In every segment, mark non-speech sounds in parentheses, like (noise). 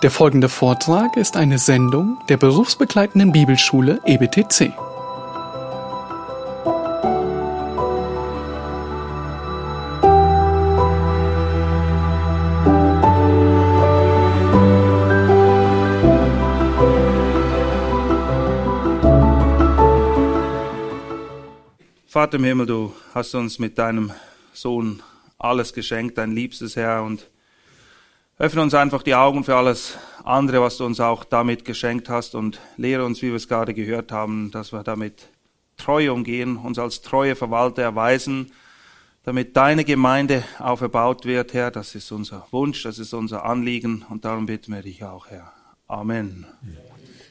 Der folgende Vortrag ist eine Sendung der berufsbegleitenden Bibelschule EBTC. Vater im Himmel, du hast uns mit deinem Sohn alles geschenkt, dein liebstes Herr, und öffne uns einfach die Augen für alles andere, was du uns auch damit geschenkt hast, und lehre uns, wie wir es gerade gehört haben, dass wir damit treu umgehen, uns als treue Verwalter erweisen, damit deine Gemeinde auferbaut wird, Herr. Das ist unser Wunsch, das ist unser Anliegen, und darum bitten wir dich auch, Herr. Amen.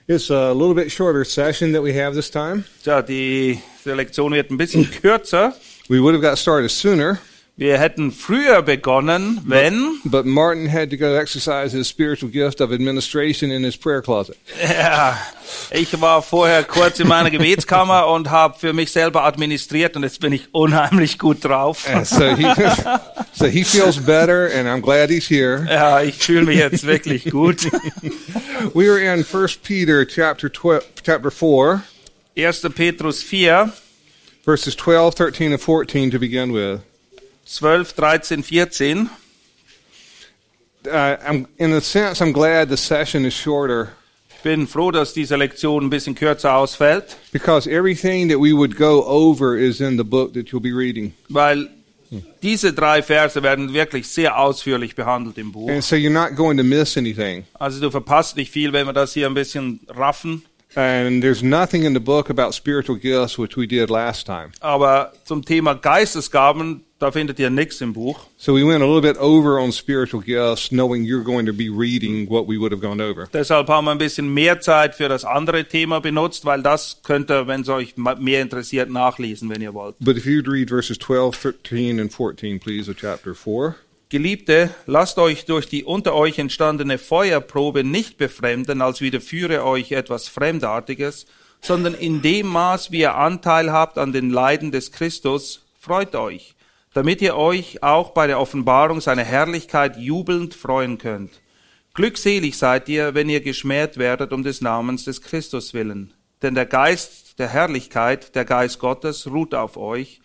It's a little bit shorter session that we have this time. Tja, die, die Lektion wird ein bisschen (laughs) kürzer. We would have got started sooner, Wir hätten früher begonnen, wenn but Martin had to go exercise his spiritual gift of administration in his prayer closet. Ja, ich war vorher kurz in meiner Gebetskammer und habe für mich selber administriert und jetzt bin ich unheimlich gut drauf. And so he, so he feels better, and I'm glad he's here. Ja, ich fühle mich jetzt wirklich gut. We are in First Peter chapter 12, chapter 4, 1. Petrus 4, verses 12, 13, and 14 to begin with. 12, 13, 14. Uh, I'm, in a sense, I'm glad the session is shorter Ich bin froh, dass diese Lektion ein bisschen kürzer ausfällt, because everything that we would go over is in the book that you'll be reading. weil diese drei Verse werden wirklich sehr ausführlich behandelt im Buch. And so you're not going to miss anything. Also du verpasst nicht viel, wenn wir das hier ein bisschen raffen. And there's nothing in the book about spiritual gifts, which we did last time. Aber zum Thema Geistesgaben, da findet ihr nichts im Buch. So we went a little bit over on spiritual gifts, knowing you're going to be reading what we would have gone over. Deshalb haben wir ein bisschen mehr Zeit für das andere Thema benutzt, weil das könnt ihr, wenn es euch mehr interessiert, nachlesen, wenn ihr wollt. But if you'd read verses 12, 13, and 14, please, of chapter 4. Geliebte, lasst euch durch die unter euch entstandene Feuerprobe nicht befremden, als widerführe euch etwas Fremdartiges, sondern in dem Maß, wie ihr Anteil habt an den Leiden des Christus, freut euch, damit ihr euch auch bei der Offenbarung seiner Herrlichkeit jubelnd freuen könnt. Glückselig seid ihr, wenn ihr geschmäht werdet um des Namens des Christus willen. Denn der Geist der Herrlichkeit, der Geist Gottes, ruht auf euch.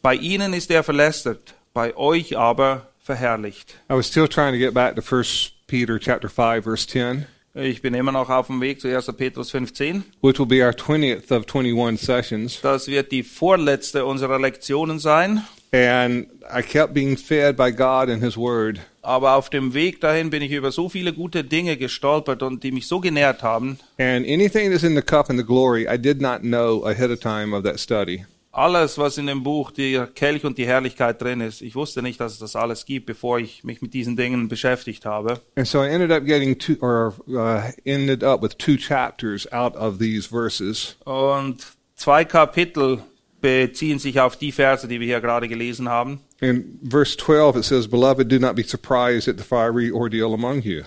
Bei ihnen ist er verlästert, bei euch aber verherrlicht. I was still trying to get back to 1 Peter chapter 5, verse 10, Ich bin immer noch auf dem Weg zu 1. Petrus 15. which will be our 20th of 21 sessions. Das wird die vorletzte unserer Lektionen sein. And I kept being fed by God and His Word. Aber auf dem Weg dahin bin ich über so viele gute Dinge gestolpert und die mich so genährt haben. And anything that's in the cup and the glory, I did not know ahead of time of that study. Alles, was in dem Buch, der Kelch und die Herrlichkeit drin ist, ich wusste nicht, dass es das alles gibt, bevor ich mich mit diesen Dingen beschäftigt habe. And so I ended up getting two, or uh, ended up with two chapters out of these verses. Und zwei Kapitel beziehen sich auf die Verse, die wir hier gerade gelesen haben. In verse 12, it says, Beloved, do not be surprised at the fiery ordeal among you.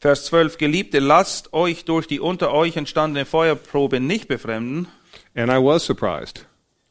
Vers 12, Geliebte, lasst euch durch die unter euch entstandene Feuerprobe nicht befremden. And I was surprised.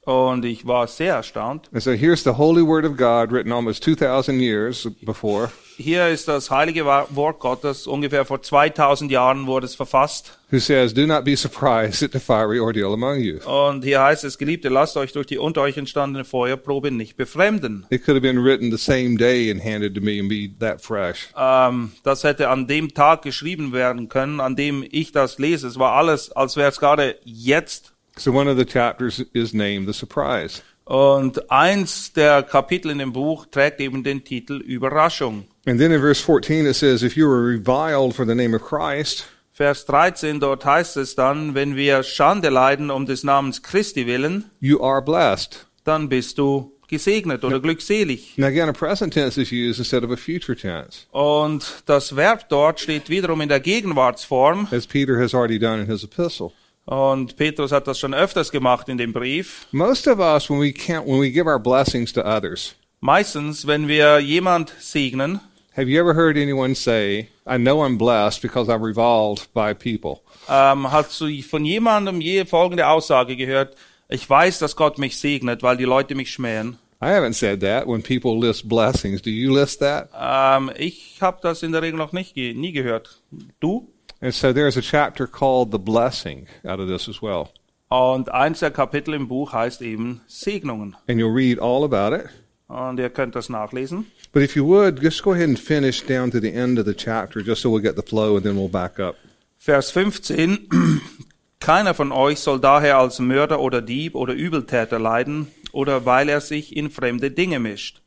Und ich war sehr erstaunt. And so here's the holy word of God written almost 2,000 years before, Hier ist das heilige Wort Gottes, ungefähr vor 2000 Jahren wurde es verfasst. who says, Do not be surprised at the fiery ordeal among you. Und hier heißt es, Geliebte, lasst euch durch die unter euch entstandene Feuerprobe nicht befremden. It could have been written the same day and handed to me and be that fresh. Ähm, das hätte an dem Tag geschrieben werden können, an dem ich das lese. Es war alles, als wäre es gerade jetzt. So one of the chapters is named The Surprise. Und eins der Kapitel in dem Buch trägt eben den Titel Überraschung. And then in verse 14 it says, If you were reviled for the name of Christ, Vers 13, dort heißt es dann, wenn wir Schande leiden um des Namens Christi willen, you are blessed. dann bist du gesegnet oder glückselig. Now again, a present tense is used instead of a future tense, Und das Verb dort steht wiederum in der Gegenwartsform. as Peter has already done in his epistle. Und Petrus hat das schon öfters gemacht in dem Brief. Most of us, when we can't, when we give our blessings to others, Meistens, wenn wir jemand segnen, have you ever heard anyone say, "I know I'm blessed because I'm reviled by people"? ähm, hast du von jemandem je folgende Aussage gehört, ich weiß, dass Gott mich segnet, weil die Leute mich schmähen. I haven't said that when people list blessings. Do you list that? Ähm, ich habe das in der Regel noch nicht nie gehört. Du? And so there's a chapter called The Blessing out of this as well. Und eins der Kapitel im Buch heißt eben Segnungen. And you'll read all about it. Und ihr könnt das nachlesen. But if you would, just go ahead and finish down to the end of the chapter just so we'll get the flow and then we'll back up. Vers 15. (clears throat) Keiner von euch soll daher als Mörder oder Dieb oder Übeltäter leiden oder weil er sich in fremde Dinge mischt.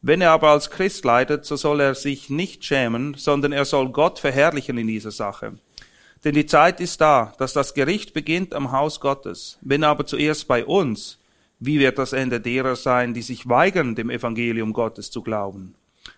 Wenn er aber als Christ leidet, so soll er sich nicht schämen, sondern er soll Gott verherrlichen in dieser Sache. Denn die Zeit ist da, dass das Gericht beginnt am Haus Gottes. Wenn aber zuerst bei uns, wie wird das Ende derer sein, die sich weigern, dem Evangelium Gottes zu glauben?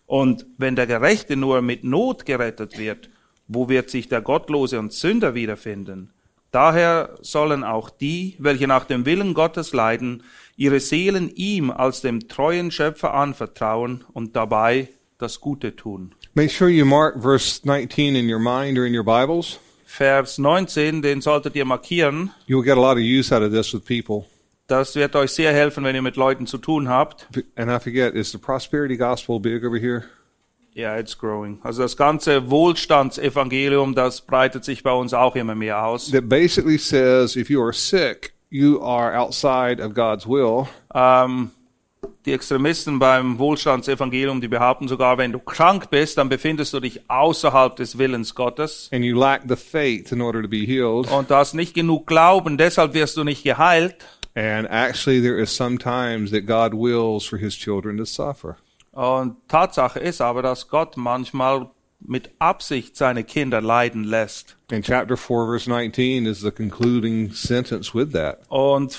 Und wenn der Gerechte nur mit Not gerettet wird, wo wird sich der Gottlose und Sünder wiederfinden? Daher sollen auch die, welche nach dem Willen Gottes leiden, ihre Seelen ihm als dem treuen Schöpfer anvertrauen und dabei das Gute tun. Make sure you mark verse 19 in your mind or in your Bibles. Vers 19, den solltet ihr markieren. You'll get a lot of use out of this with people. Das wird euch sehr helfen, wenn ihr mit Leuten zu tun habt. And I forget, is the prosperity gospel big over here? Ja, it's growing. Also das ganze Wohlstandsevangelium, das breitet sich bei uns auch immer mehr aus. That basically says if you are sick, you are outside of God's will. Ähm, die Extremisten beim Wohlstandsevangelium, die behaupten sogar, wenn du krank bist, dann befindest du dich außerhalb des Willens Gottes. and you lack the faith in order to be healed. Und du hast nicht genug Glauben, deshalb wirst du nicht geheilt. And actually, there is sometimes that God wills for His children to suffer. Und Tatsache ist aber, dass Gott manchmal mit Absicht seine Kinder leiden lässt. And chapter 4, verse 19 is the concluding sentence with that. Und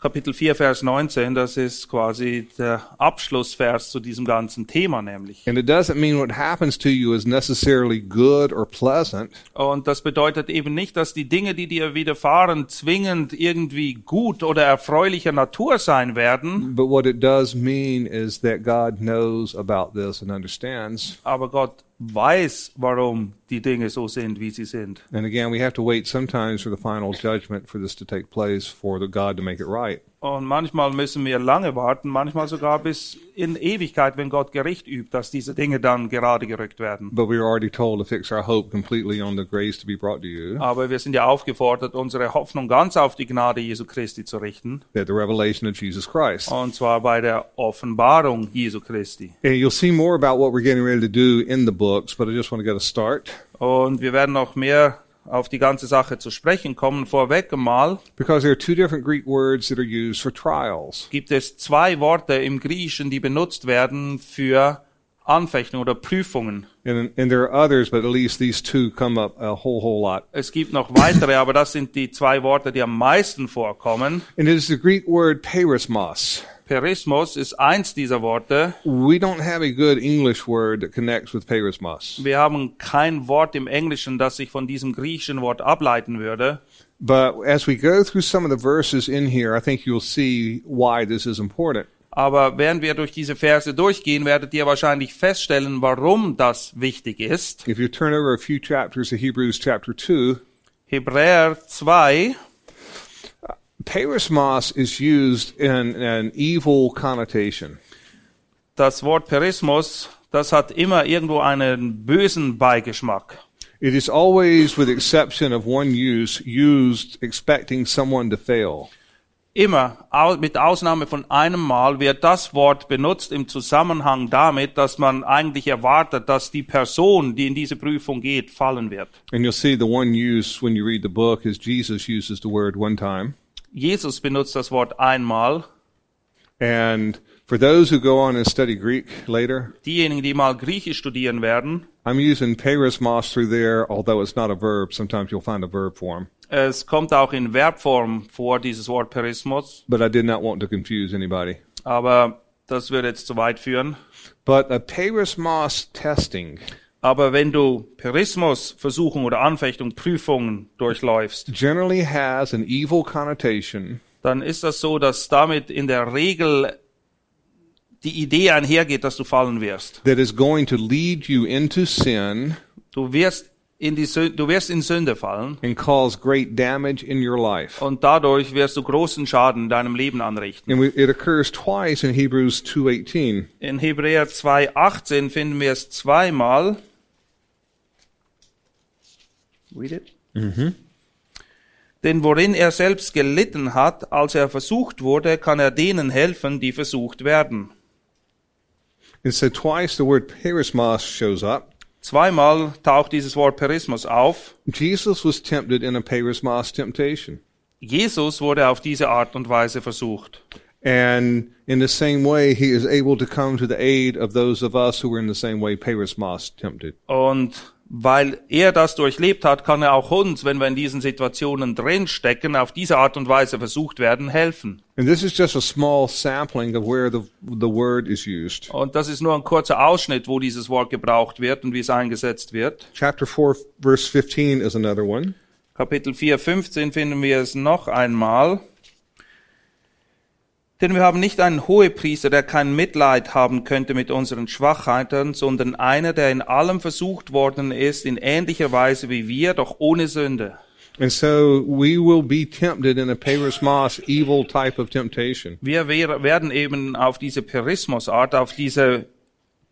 Kapitel 4, Vers 19, das ist quasi der Abschlussvers zu diesem ganzen Thema nämlich. And it doesn't mean what happens to you is necessarily good or pleasant, Und das bedeutet eben nicht, dass die Dinge, die dir widerfahren, zwingend irgendwie gut oder erfreulicher Natur sein werden. but what it does mean is that God knows about this and understands. Aber Gott weiß, warum die Dinge so sind, wie sie sind. And again, we have to wait sometimes for the final judgment for this to take place for the God to make it right. Und manchmal müssen wir lange warten, manchmal sogar bis in Ewigkeit, wenn Gott Gericht übt, dass diese Dinge dann gerade gerückt werden. But we were already told to fix our hope completely on the grace to be brought to you. Aber wir sind ja aufgefordert, unsere Hoffnung ganz auf die Gnade Jesu Christi zu richten. At the revelation of Jesus Christ. Und zwar bei der Offenbarung Jesu Christi. And you'll see more about what we're getting ready to do in the books, but I just want to get a start Und wir werden noch mehr auf die ganze Sache zu sprechen kommen. Vorweg einmal because there are two different Greek words that are used for trials. gibt es zwei Worte im Griechischen, die benutzt werden für Anfechtungen oder Prüfungen. And, and there are others, but at least these two come up a whole, whole lot. Es gibt noch weitere, aber das sind die zwei Worte, die am meisten vorkommen. And it is the Greek word perismos. Perismos ist eins dieser Worte. We don't have a good English word that connects with perismos. Wir haben kein Wort im Englischen, das sich von diesem griechischen Wort ableiten würde. But as we go through some of the verses in here, I think you'll see why this is important. Aber während wir durch diese Verse durchgehen, werdet ihr wahrscheinlich feststellen, warum das wichtig ist. If you turn over a few chapters to Hebrews chapter 2, Hebräer 2, perismos is used in an evil connotation. das Wort Perismus, das hat immer irgendwo einen bösen Beigeschmack. It is always, with exception of one use, used expecting someone to fail. Immer, mit Ausnahme von einem Mal, wird das Wort benutzt im Zusammenhang damit, dass man eigentlich erwartet, dass die Person, die in diese Prüfung geht, fallen wird. And you'll see the one use when you read the book is Jesus uses the word one time. Jesus benutzt das Wort einmal. And for those who go on and study Greek later, Diejenigen, die mal Griechisch studieren werden, I'm using perismos through there, although it's not a verb. Sometimes you'll find a verb form. es kommt auch in Verbform vor, dieses Wort Perismus, But I did not want to confuse anybody. aber das würde jetzt zu weit führen. But a perismos testing Aber wenn du Perismus, Versuchung oder Anfechtung, Prüfungen durchläufst, generally has an evil connotation dann ist das so, dass damit in der Regel die Idee einhergeht, dass du fallen wirst. that is going to lead you into sin Du wirst in die Sünde, du wirst in Sünde fallen and cause great damage in your life. und dadurch wirst du großen Schaden in deinem Leben anrichten. And we, it occurs twice in Hebrews 2:18. In Hebräer 2,18 finden wir es zweimal. Read it. Denn worin er selbst gelitten hat, als er versucht wurde, kann er denen helfen, die versucht werden. And so twice the word perismos shows up. Zweimal taucht dieses Wort Perismus auf. Jesus was tempted in a perismos temptation. Jesus wurde auf diese Art und Weise versucht. And in the same way, he is able to come to the aid of those of us who were in the same way perismos tempted. Und weil er das durchlebt hat, kann er auch uns, wenn wir in diesen Situationen drinstecken, auf diese Art und Weise versucht werden, helfen. And this is just a small sampling of where the, the word is used. Und das ist nur ein kurzer Ausschnitt, wo dieses Wort gebraucht wird und wie es eingesetzt wird. Chapter 4, verse 15 is another one. Kapitel 4, 15 finden wir es noch einmal. Denn wir haben nicht einen Hohepriester, der kein Mitleid haben könnte mit unseren Schwachheiten, sondern einer, der in allem versucht worden ist, in ähnlicher Weise wie wir, doch ohne Sünde. And so we will be tempted in a perismos, evil type of temptation. Wir wer- werden eben auf diese Perismusart, auf diese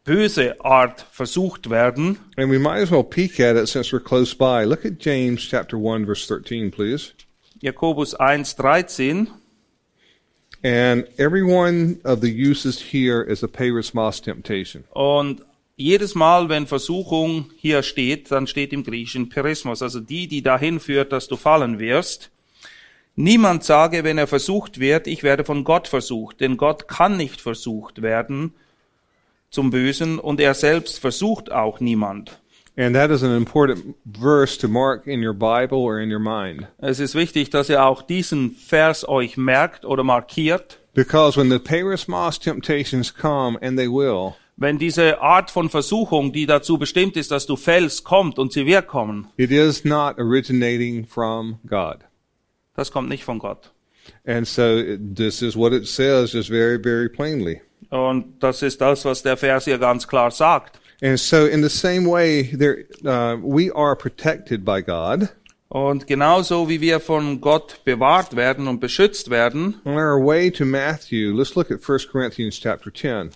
böse Art versucht werden. And we might as well peek at it since we're close by. Look at James chapter 1, verse 13, please. Jakobus 1, 13. And every one of the uses here is a perismos temptation. Und jedes Mal, wenn Versuchung hier steht, dann steht im Griechischen Perismus, also die, die dahin führt, dass du fallen wirst. Niemand sage, wenn er versucht wird, ich werde von Gott versucht, denn Gott kann nicht versucht werden zum Bösen und er selbst versucht auch niemand. And that is an important verse to mark in your Bible or in your mind. Es ist wichtig, dass ihr auch diesen Vers euch merkt oder markiert, Because when the perismos temptations come, and they will, wenn diese Art von Versuchung, die dazu bestimmt ist, dass du fällst, kommt und sie wird kommen. it is not originating from God. Das kommt nicht von Gott. And so it, this is what it says just very, very plainly. Und das ist das, was der Vers hier ganz klar sagt. And so in the same way, there, uh, we are protected by God. Und genauso wie wir von Gott bewahrt werden und beschützt werden, On our way to Matthew, let's look at 1 Corinthians chapter 10,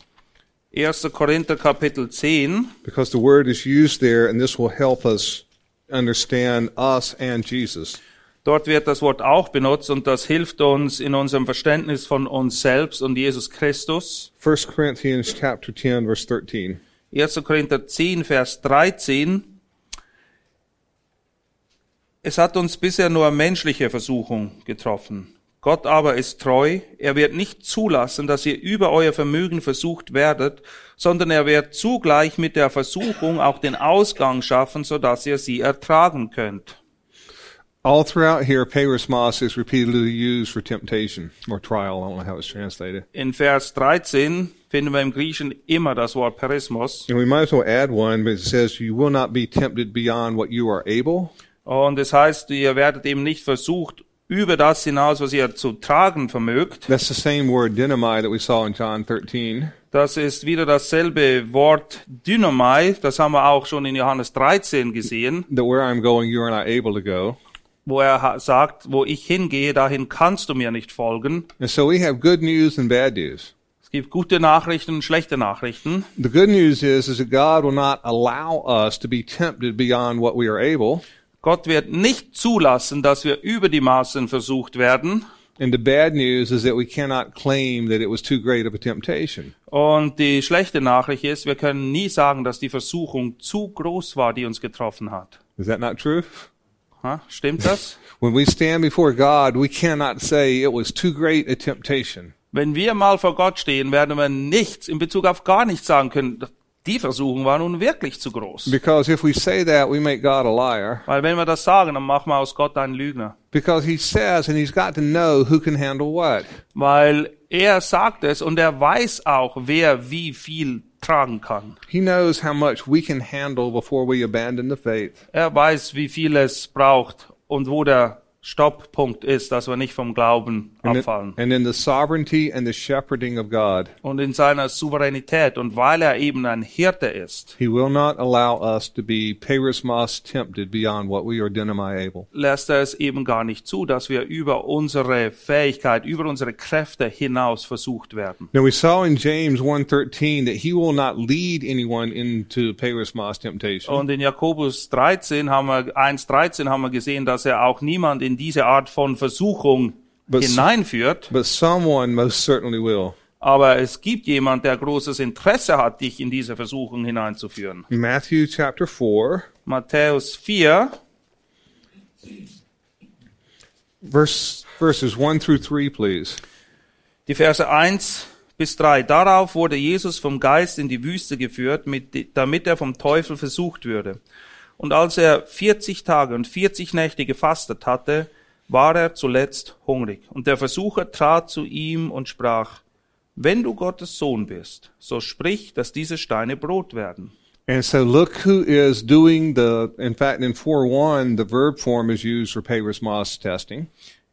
1. Korinther Kapitel 10, because the word is used there, and this will help us understand us and Jesus. dort wird das Wort auch benutzt und das hilft uns in unserem Verständnis von uns selbst und Jesus Christus. 1 Corinthians chapter 10, verse 13. 1. Korinther 10, Vers 13. Es hat uns bisher nur menschliche Versuchung getroffen. Gott aber ist treu. Er wird nicht zulassen, dass ihr über euer Vermögen versucht werdet, sondern er wird zugleich mit der Versuchung auch den Ausgang schaffen, sodass ihr sie ertragen könnt. All throughout here, perismos is repeatedly used for temptation or trial. I don't know how it's translated. In Vers 13 finden wir im Griechischen immer das Wort Perismos. And we might as well add one, but it says, You will not be tempted beyond what you are able. Und es heißt, ihr werdet eben nicht versucht, über das hinaus, was ihr zu tragen vermögt. That's the same word, dynamite, that we saw in John 13. Das ist wieder dasselbe Wort Dynamai, das haben wir auch schon in Johannes 13 gesehen, That where I'm going, you are not able to go. wo er sagt, wo ich hingehe, dahin kannst du mir nicht folgen. And so we have good news and bad news. Gibt gute Nachrichten und schlechte Nachrichten. The good news is, is that God will not allow us to be tempted beyond what we are able. Gott wird nicht zulassen, dass wir über die Maßen versucht werden. And the bad news is that we cannot claim that it was too great of a temptation. Und die schlechte Nachricht ist, wir können nie sagen, dass die Versuchung zu groß war, die uns getroffen hat. Is that not true? Ha? Stimmt das? (laughs) When we stand before God, we cannot say it was too great a temptation. Wenn wir mal vor Gott stehen, werden wir nichts in Bezug auf gar nichts sagen können. Die Versuchung war nun wirklich zu groß. Because if we say that, we make God a liar. Weil wenn wir das sagen, dann machen wir aus Gott einen Lügner. Because he says, and he's got to know who can handle what. Weil er sagt es und er weiß auch, wer wie viel tragen kann. He knows how much we can handle before we abandon the faith. Er weiß, wie viel es braucht und wo der Stopppunkt ist, dass wir nicht vom Glauben And abfallen. and then the sovereignty and the shepherding of God. Und in seiner Souveränität und weil er eben ein Hirte ist, He will not allow us to be perismos tempted beyond what we are dynamai able. lässt er es eben gar nicht zu, dass wir über unsere Fähigkeit, über unsere Kräfte hinaus versucht werden. Now we saw in James 1.13 that he will not lead anyone into perismos temptation. Und in Jakobus 13 haben wir, 1.13 haben wir gesehen, dass er auch niemand in diese Art von Versuchung But- hineinführt. But someone most certainly will. Aber es gibt jemand, der großes Interesse hat, dich in diese Versuchung hineinzuführen. Matthew chapter 4, Matthäus 4, verse, verses 1 through 3, please. die Verse 1 bis 3. Darauf wurde Jesus vom Geist in die Wüste geführt, mit, damit er vom Teufel versucht würde. Und als er 40 Tage und 40 Nächte gefastet hatte, war er zuletzt hungrig. Und der Versucher trat zu ihm und sprach, wenn du Gottes Sohn bist, so sprich, dass diese Steine Brot werden. And so look who is doing the, in fact, in 4.1, the verb form is used for perismos testing.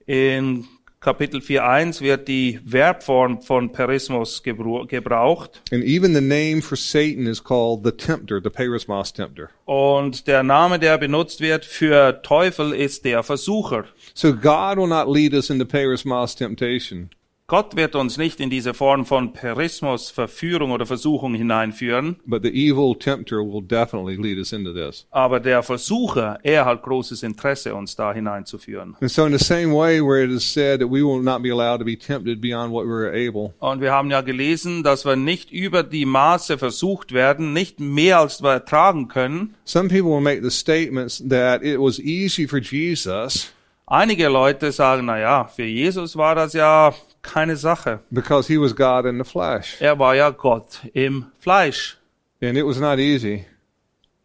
In Kapitel 4.1 wird die Verbform von Perismus gebraucht. And even the name for Satan is called the tempter, the perismos tempter. Und der Name, der benutzt wird für Teufel, ist der Versucher. So God will not lead us into perismos temptation. Gott wird uns nicht in diese Form von Perismus, Verführung oder Versuchung hineinführen, But the evil tempter will definitely lead us into this. aber der Versucher, er hat großes Interesse, uns da hineinzuführen. And so in the same way where it is said that we will not be allowed to be tempted beyond what we're able, Und wir haben ja gelesen, dass wir nicht über die Maße versucht werden, nicht mehr als wir ertragen können. some people will make the statements that it was easy for Jesus Einige Leute sagen, na ja, für Jesus war das ja keine Sache. because he was God in the flesh. Er war ja Gott im Fleisch. And it was not easy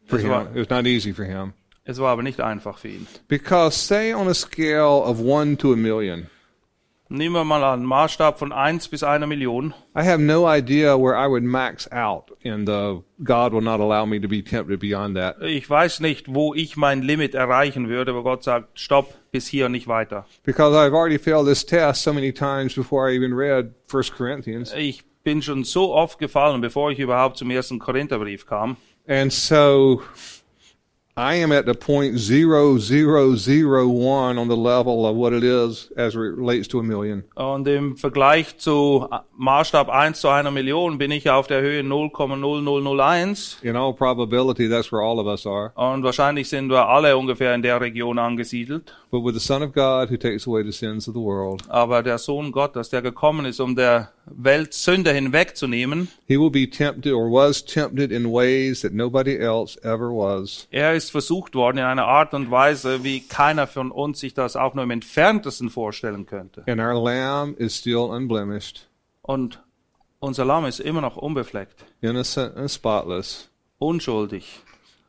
for Es him. war, It was not easy for him. es war aber nicht einfach für ihn. Because say on a scale of one to a million, Nehmen wir mal einen Maßstab von 1 bis einer Million. I have no idea where I would max out and the God will not allow me to be tempted beyond that. Ich weiß nicht, wo ich mein Limit erreichen würde, aber Gott sagt, stopp, bis hier und nicht weiter. Because I've already failed this test so many times before I even read 1 Corinthians. Ich bin schon so oft gefallen, bevor ich überhaupt zum ersten Korintherbrief kam. And so I am at the point zero zero zero one on the level of what it is as it relates to a million. Und im Vergleich zu Maßstab 1 zu einer Million bin ich auf der Höhe 0,0001. In all probability, that's where all of us are. Und wahrscheinlich sind wir alle ungefähr in der Region angesiedelt. But with the Son of God who takes away the sins of the world, Aber der Sohn Gottes, der gekommen ist, um der Welt Sünde hinwegzunehmen, he will be tempted or was tempted in ways that nobody else ever was. er ist versucht worden in einer Art und Weise, wie keiner von uns sich das auch nur im entferntesten vorstellen könnte. And our lamb is still unblemished, Und unser Lamm ist immer noch unbefleckt, innocent and spotless. unschuldig,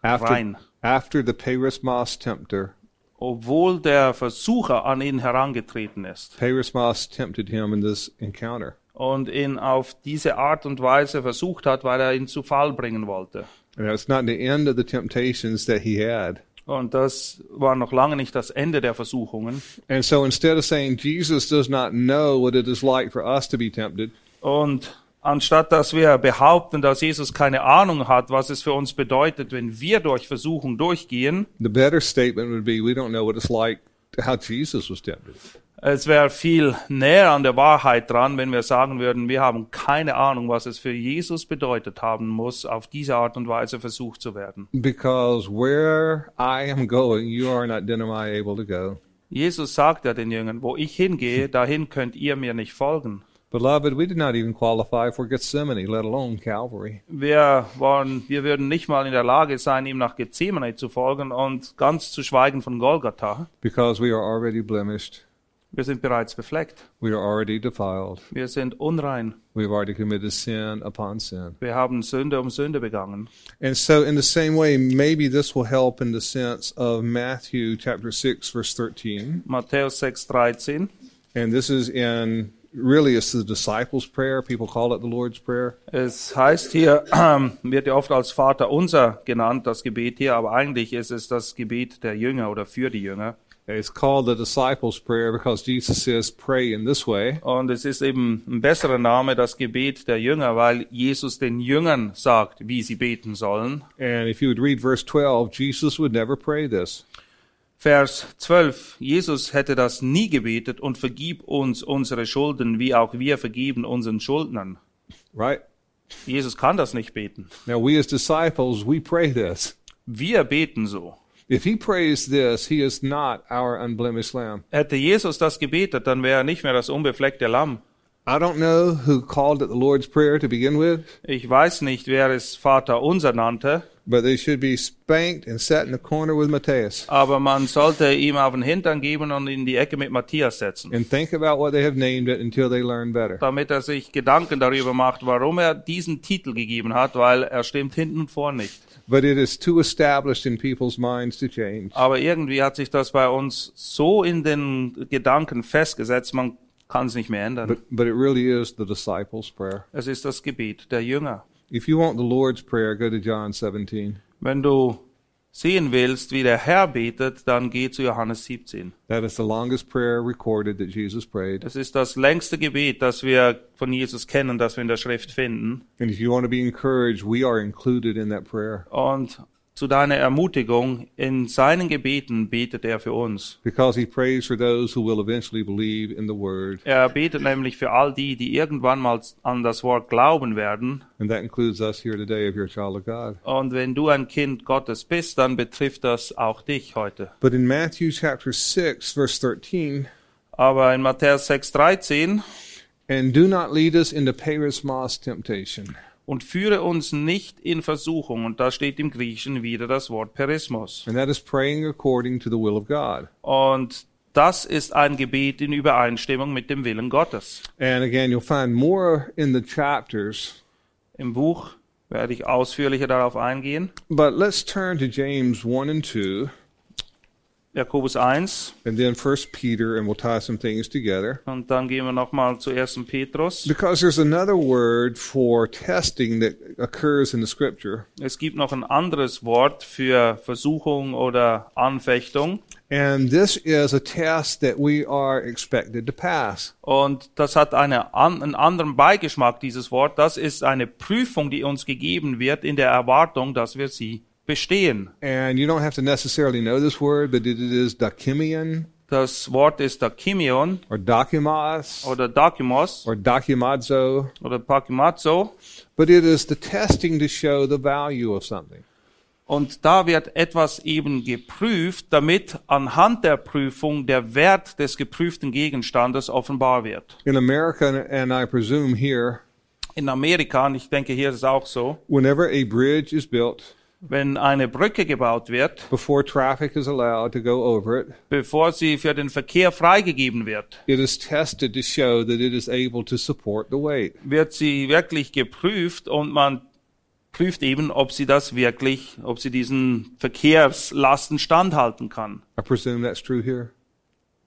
After, Rein. after the perismos tempter, obwohl der Versucher an ihn herangetreten ist perismos tempted him in this encounter. Und ihn auf diese Art und Weise versucht hat, weil er ihn zu Fall bringen wollte. And it's not the end of the temptations that he had. Und das war noch lange nicht das Ende der Versuchungen. And so instead of saying Jesus does not know what it is like for us to be tempted, Und anstatt dass wir behaupten, dass Jesus keine Ahnung hat, was es für uns bedeutet, wenn wir durch Versuchung durchgehen, the better statement would be we don't know what it's like how Jesus was tempted. Es wäre viel näher an der Wahrheit dran, wenn wir sagen würden, wir haben keine Ahnung, was es für Jesus bedeutet haben muss, auf diese Art und Weise versucht zu werden. Because where I am going, you are not dynamite able to go. Jesus sagt ja den Jüngern, wo ich hingehe, (laughs) dahin könnt ihr mir nicht folgen. Beloved, we did not even qualify for Gethsemane, let alone Calvary. Wir, waren, wir würden nicht mal in der Lage sein, ihm nach Gethsemane zu folgen und ganz zu schweigen von Golgatha. Because we are already blemished. Wir sind bereits befleckt. We are already defiled. Wir sind unrein. We have already committed sin upon sin. Wir haben Sünde um Sünde begangen. And so, in the same way, maybe this will help in the sense of Matthew chapter 6, verse 13. Matthäus 6,13. And this is in, really, it's the disciples' prayer. People call it the Lord's Prayer. Es heißt hier, (clears throat) wird ja oft als Vater unser genannt, das Gebet hier, aber eigentlich ist es das Gebet der Jünger oder für die Jünger. It's called the disciples' prayer because Jesus says, pray in this way. Und es ist eben ein besserer Name, das Gebet der Jünger, weil Jesus den Jüngern sagt, wie sie beten sollen. And if you would read verse 12, Jesus would never pray this. Vers 12. Jesus hätte das nie gebetet und vergib uns unsere Schulden, wie auch wir vergeben unseren Schuldnern. Right? Jesus kann das nicht beten. Now, we as disciples, we pray this. Wir beten so. If he prays this, he is not our unblemished lamb. Hätte Jesus das gebetet, dann wäre er nicht mehr das unbefleckte Lamm. I don't know who called it the Lord's Prayer to begin with, Ich weiß nicht, wer es Vater unser nannte, but they should be spanked and set in the corner with Matthias. aber man sollte ihm auf den Hintern geben und in die Ecke mit Matthias setzen, And think about what they have named it until they learn better. damit er sich Gedanken darüber macht, warum er diesen Titel gegeben hat, weil er stimmt hinten und vorn nicht. But it is too established in people's minds to change. Aber irgendwie hat sich das bei uns so in den Gedanken festgesetzt, man kann es nicht mehr ändern. But, but it really is the disciples' prayer. Es ist das Gebet der Jünger. If you want the Lord's Prayer, go to John 17. Wenn du sehen willst, wie der Herr betet, dann geh zu Johannes 17. That is the longest prayer recorded that Jesus prayed. Das ist das längste Gebet, das wir von Jesus kennen, das wir in der Schrift finden. And if you want to be encouraged, we are included in that prayer Und zu deiner Ermutigung, in seinen Gebeten betet er für uns. because he prays for those who will eventually believe in the word. Er betet nämlich für all die, die irgendwann mal an das Wort glauben werden. And that includes us here today if you're a child of God. Und wenn du ein Kind Gottes bist, dann betrifft das auch dich heute. But in Matthew chapter 6, verse 13, Aber in Matthäus 6,13 and do not lead us into perismos temptation. Und führe uns nicht in Versuchung. Und da steht im Griechischen wieder das Wort Perismos. And that is praying according to the will of God. Und das ist ein Gebet in Übereinstimmung mit dem Willen Gottes. And again, you'll find more in the chapters. Im Buch werde ich ausführlicher darauf eingehen. But let's turn to James 1 and 2, Jakobus 1 and then 1 Peter, and we'll tie some things together. und dann gehen wir nochmal zu 1. Petrus. Because there's another word for testing that occurs in the scripture. Es gibt noch ein anderes Wort für Versuchung oder Anfechtung. And this is a test that we are expected to pass. Und das hat eine, an, einen anderen Beigeschmack, dieses Wort. Das ist eine Prüfung, die uns gegeben wird in der Erwartung, dass wir sie bestehen. And you don't have to necessarily know this word, but it is dakimion Das Wort ist Dakimion or dakimos oder Dakimos or dakimazo, oder Pakimazo. but it is the testing to show the value of something. Und da wird etwas eben geprüft, damit anhand der Prüfung der Wert des geprüften Gegenstandes offenbar wird. In America, and I presume here, In Amerika, und ich denke hier ist es auch so, whenever a bridge is built, wenn eine Brücke gebaut wird, before traffic is allowed to go over it, bevor sie für den Verkehr freigegeben wird, it is tested to show that it is able to support the weight. wird sie wirklich geprüft und man prüft eben, ob sie das wirklich, ob sie diesen Verkehrslasten standhalten kann. I presume that's true here.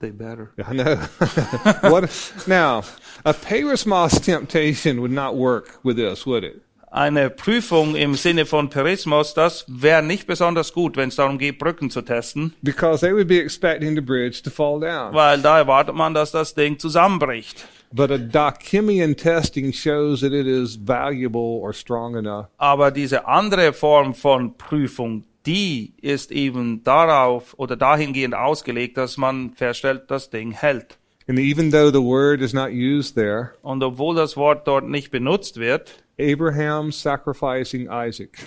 They better. I know. (laughs) what now? A perismos (laughs) temptation would not work with this, would it? Eine Prüfung im Sinne von Perismos, das wäre nicht besonders gut, wenn es darum geht, Brücken zu testen, Because they would be expecting the bridge to fall down. weil da erwartet man, dass das Ding zusammenbricht. But a Dakimian testing shows that it is valuable or strong enough. Aber diese andere Form von Prüfung, die ist eben darauf oder dahingehend ausgelegt, dass man feststellt, das Ding hält. And even though the word is not used there, Und obwohl das Wort dort nicht benutzt wird, Abraham sacrificing Isaac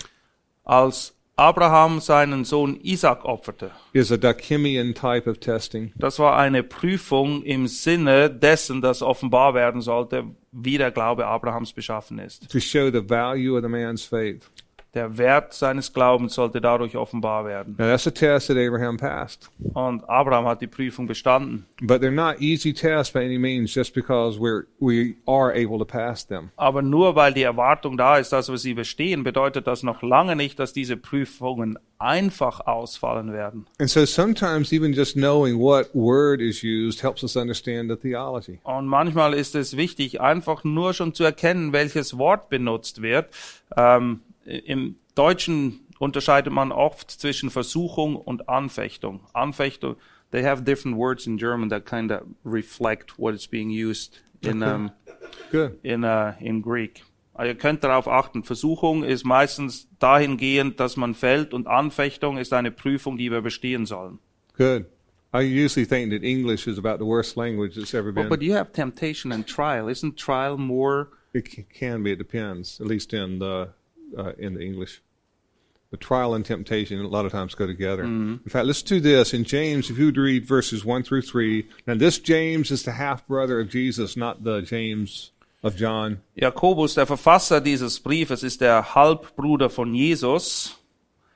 als Abraham seinen Sohn Isaac opferte, is a Dakimian type of testing. das war eine Prüfung im Sinne dessen, dass offenbar werden sollte, wie der Glaube Abrahams beschaffen ist. to show the value of the man's faith. Der Wert seines Glaubens sollte dadurch offenbar werden. Now that's a test that Abraham passed. Und Abraham hat die Prüfung bestanden. But they're not easy tests by any means just because we're we are able to pass them. Aber nur weil die Erwartung da ist, dass wir sie bestehen, bedeutet das noch lange nicht, dass diese Prüfungen einfach ausfallen werden. And so sometimes even just knowing what word is used helps us understand the theology. Und manchmal ist es wichtig, einfach nur schon zu erkennen, welches Wort benutzt wird. Ähm, Im Deutschen unterscheidet man oft zwischen Versuchung und Anfechtung. Anfechtung, they have different words in German that kind of reflect what is being used in um, Good. in uh, in Greek. Also ihr könnt darauf achten. Versuchung ist meistens dahingehend, dass man fällt, und Anfechtung ist eine Prüfung, die wir bestehen sollen. Good. I usually think that English is about the worst language that's ever But, been. but you have temptation and trial. Isn't trial more? It can be. It depends. At least in the uh, in the English, the trial and temptation a lot of times go together. In fact, let's do this in James. If you would read verses one through three. Now, this James is the half brother of Jesus, not the James of John. Jakobus, der Verfasser dieses Briefes, ist der Halbbruder von Jesus.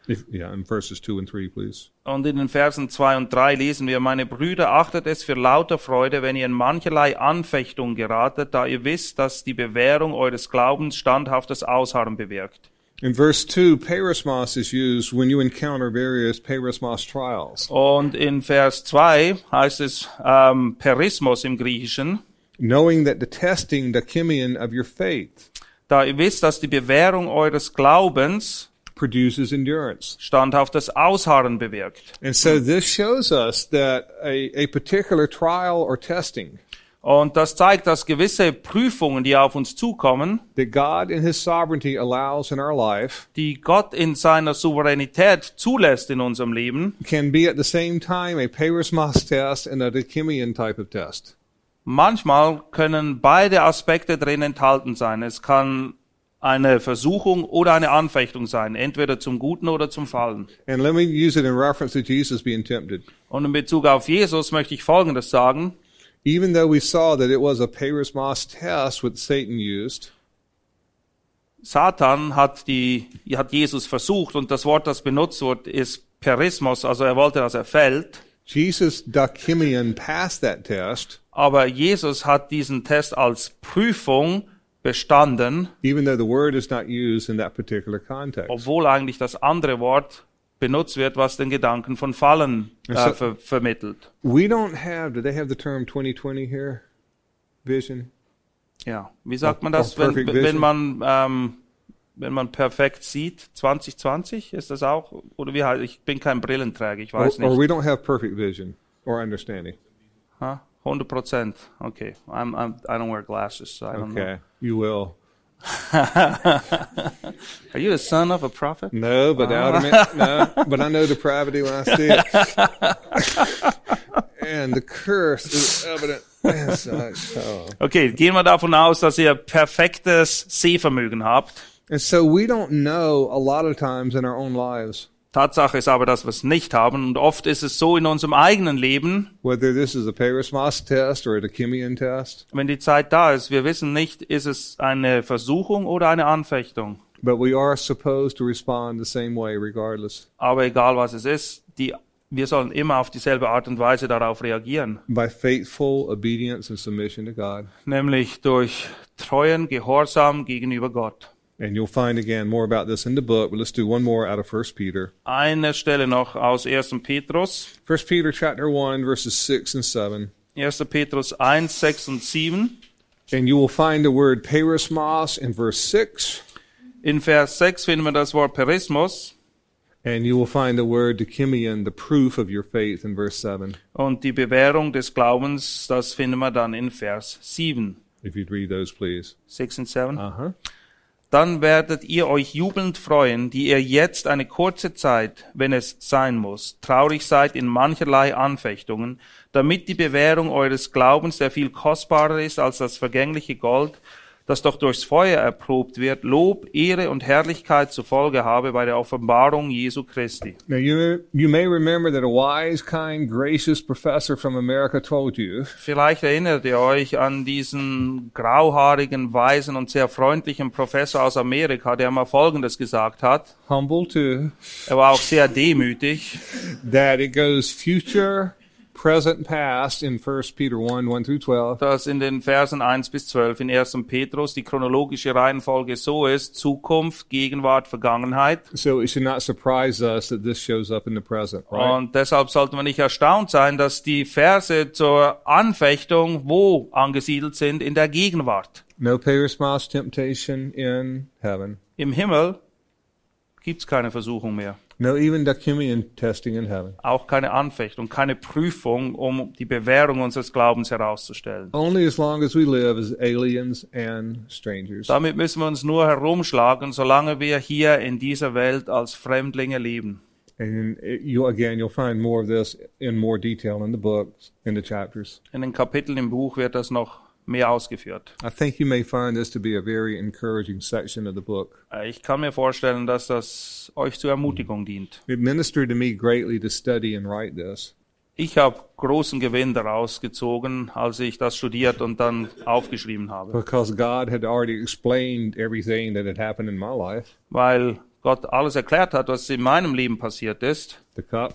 If, yeah, in verses two and three, please. Und in den Versen zwei und drei lesen wir, meine Brüder, achtet es für lauter Freude, wenn ihr in mancherlei Anfechtung geratet, da ihr wisst, dass die Bewährung eures Glaubens standhaftes Ausharren bewirkt. In verse two, perismos is used when you encounter various perismos trials. Und in Vers zwei heißt es ähm, Perismos im Griechischen, knowing that the testing, the chemion of your faith, da ihr wisst, dass die Bewährung eures Glaubens produces endurance. standhaftes Ausharren bewirkt. And so this shows us that a, a particular trial or testing Und das zeigt, dass gewisse Prüfungen, die auf uns zukommen, that God in His sovereignty allows in our life die Gott in seiner Souveränität zulässt in unserem Leben, can be at the same time a perismos test and a dechimion type of test. manchmal können beide Aspekte drin enthalten sein. Es kann eine Versuchung oder eine Anfechtung sein, entweder zum Guten oder zum Fallen. And let me use it in reference to Jesus being tempted. Und in Bezug auf Jesus möchte ich Folgendes sagen. Even though we saw that it was a perismos test what Satan used, Satan hat die, hat Jesus versucht und das Wort, das benutzt wird, ist Perismos, also er wollte, dass er fällt. Jesus Dachimion passed that test, Aber Jesus hat diesen Test als Prüfung bestanden, even though the word is not used in that particular context. obwohl eigentlich das andere Wort benutzt wird, was den Gedanken von Fallen äh, ver vermittelt. We don't have, do they have the term 2020 here? Vision? Ja, wie sagt man das, wenn, wenn man ähm, wenn man perfekt sieht? 2020 ist das auch oder wie heißt? Ich bin kein Brillenträger, ich Or, weiß or nicht. we don't have perfect vision or understanding. Ha? 100 Prozent. Okay, I'm, I'm I don't wear glasses, so I don't know. You will. (laughs) Are you the son of a prophet? No, but out of it, (laughs) no, but I know depravity when I see it. (laughs) and the curse is evident. Okay, gehen wir davon aus, dass ihr perfektes Sehvermögen habt. And so we don't know a lot of times in our own lives Tatsache ist aber, dass wir es nicht haben. Und oft ist es so in unserem eigenen Leben, wenn die Zeit da ist, wir wissen nicht, ist es eine Versuchung oder eine Anfechtung. but we are supposed to respond the same way regardless. Aber egal was es ist, die, wir sollen immer auf dieselbe Art und Weise darauf reagieren. By faithful obedience and submission to God. Nämlich durch treuen Gehorsam gegenüber Gott. And you'll find again more about this in the book, but let's do one more out of First Peter. Eine Stelle noch aus 1. Petrus. First Peter chapter 1 verses 6 and 7. 1. Petrus 1, 6 und 7. And you will find the word perismos in verse 6, In Vers 6 finden wir das Wort Perismus and you will find the word dechimion, the proof of your faith in verse 7. und die Bewährung des Glaubens, das finden wir dann in Vers 7. If you'd read those, please. 6 and 7. Uh-huh. Dann werdet ihr euch jubelnd freuen, die ihr jetzt eine kurze Zeit, wenn es sein muss, traurig seid in mancherlei Anfechtungen, damit die Bewährung eures Glaubens, der viel kostbarer ist als das vergängliche Gold, das doch durchs Feuer erprobt wird, Lob, Ehre und Herrlichkeit zur Folge habe bei der Offenbarung Jesu Christi. Now, you, you may remember that a wise, kind, gracious professor from America told you Vielleicht erinnert ihr euch an diesen grauhaarigen, weisen und sehr freundlichen Professor aus Amerika, der mal Folgendes gesagt hat. humble too, Er war auch sehr demütig. that it goes future, present, past in 1 Peter 1 1 through 12. dass in den Versen 1 bis 12 in 1. Petrus die chronologische Reihenfolge so ist, Zukunft, Gegenwart, Vergangenheit. So it should not surprise us that this shows up in the present, right? Und deshalb sollten wir nicht erstaunt sein, dass die Verse zur Anfechtung wo angesiedelt sind? In der Gegenwart. No perismos temptation in heaven. Im Himmel gibt's keine Versuchung mehr. No even Dachimian testing in heaven. Auch keine Anfechtung, keine Prüfung, um die Bewährung unseres Glaubens herauszustellen. Only as long as we live as aliens and strangers. Damit müssen wir uns nur herumschlagen, solange wir hier in dieser Welt als Fremdlinge leben. And it- you again, you'll find more of this in more detail in the books, in the chapters. In den Kapiteln im Buch wird das noch mehr ausgeführt. I think you may find this to be a very encouraging section of the book. Äh, Ich kann mir vorstellen, dass das euch zur Ermutigung dient. It ministered to me greatly to study and write this. Ich habe großen Gewinn daraus gezogen, als ich das studiert und dann aufgeschrieben habe, because God had already explained everything that had happened in my life. weil Gott alles erklärt hat, was in meinem Leben passiert ist. The cup,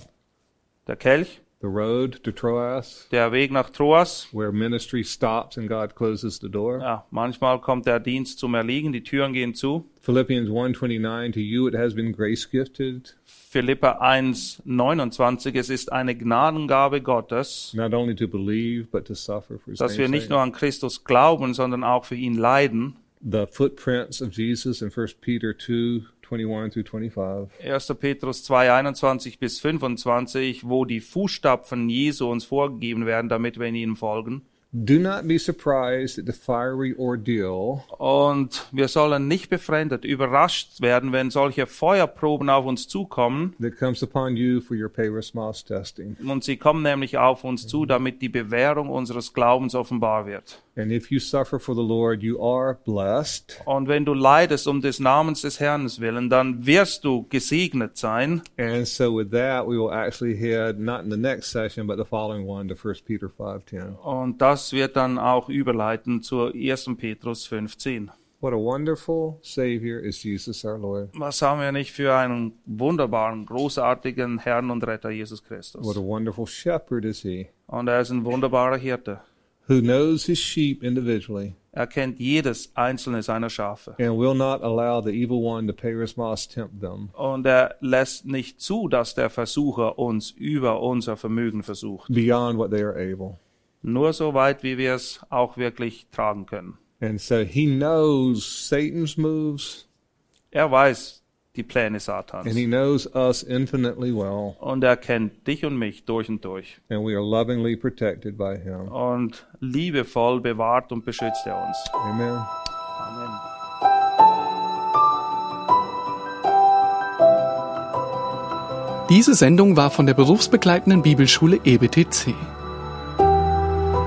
Der Kelch, the road to Troas, der Weg nach Troas. where ministry stops and God closes the door. Ja, manchmal kommt der Dienst zum Erliegen, die Türen gehen zu. Philippians 1:29 to you it has been grace gifted Philippa 1, 29, es ist eine Gnadengabe Gottes, not only to believe but to suffer for his dass wir nicht nur an Christus glauben, sondern auch für ihn leiden. The footprints of Jesus in 1 Peter 2:21 through 25. 1. Petrus 2, 21 bis 25, wo die Fußstapfen Jesu uns vorgegeben werden, damit wir in ihnen folgen. Do not be surprised at the fiery ordeal Und wir sollen nicht befremdet, überrascht werden, wenn solche Feuerproben auf uns zukommen. that comes upon you for your testing. Und sie kommen nämlich auf uns zu, damit die Bewährung unseres Glaubens offenbar wird. And if you suffer for the Lord, you are blessed. Und wenn du leidest um des Namens des Herrn willen, dann wirst du gesegnet sein. And so with that, we will actually head not in the next session, but the following one to 1 Peter 5:10. Und das wird dann auch überleiten zur 1. Petrus 15. What a wonderful Savior is Jesus our Lord. Was haben wir nicht für einen wunderbaren, großartigen Herrn und Retter Jesus What Christus? a wonderful shepherd is he, Und er ist ein wunderbarer Hirte. Who knows his sheep individually Er kennt jedes einzelne seiner Schafe. and will not allow the evil one to Parismos tempt them. Und er lässt nicht zu, dass der Versucher uns über unser Vermögen versucht. beyond what they are able. Nur so weit, wie wir es auch wirklich tragen können. And so he knows Satan's moves Er weiß die Pläne Satans. and he knows us infinitely well, Und er kennt dich und mich durch und durch. and we are lovingly protected by him. Und liebevoll bewahrt und beschützt er uns. Amen. Amen. Diese Sendung war von der berufsbegleitenden Bibelschule EBTC.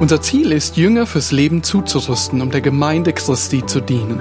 Unser Ziel ist, Jünger fürs Leben zuzurüsten, um der Gemeinde Christi zu dienen.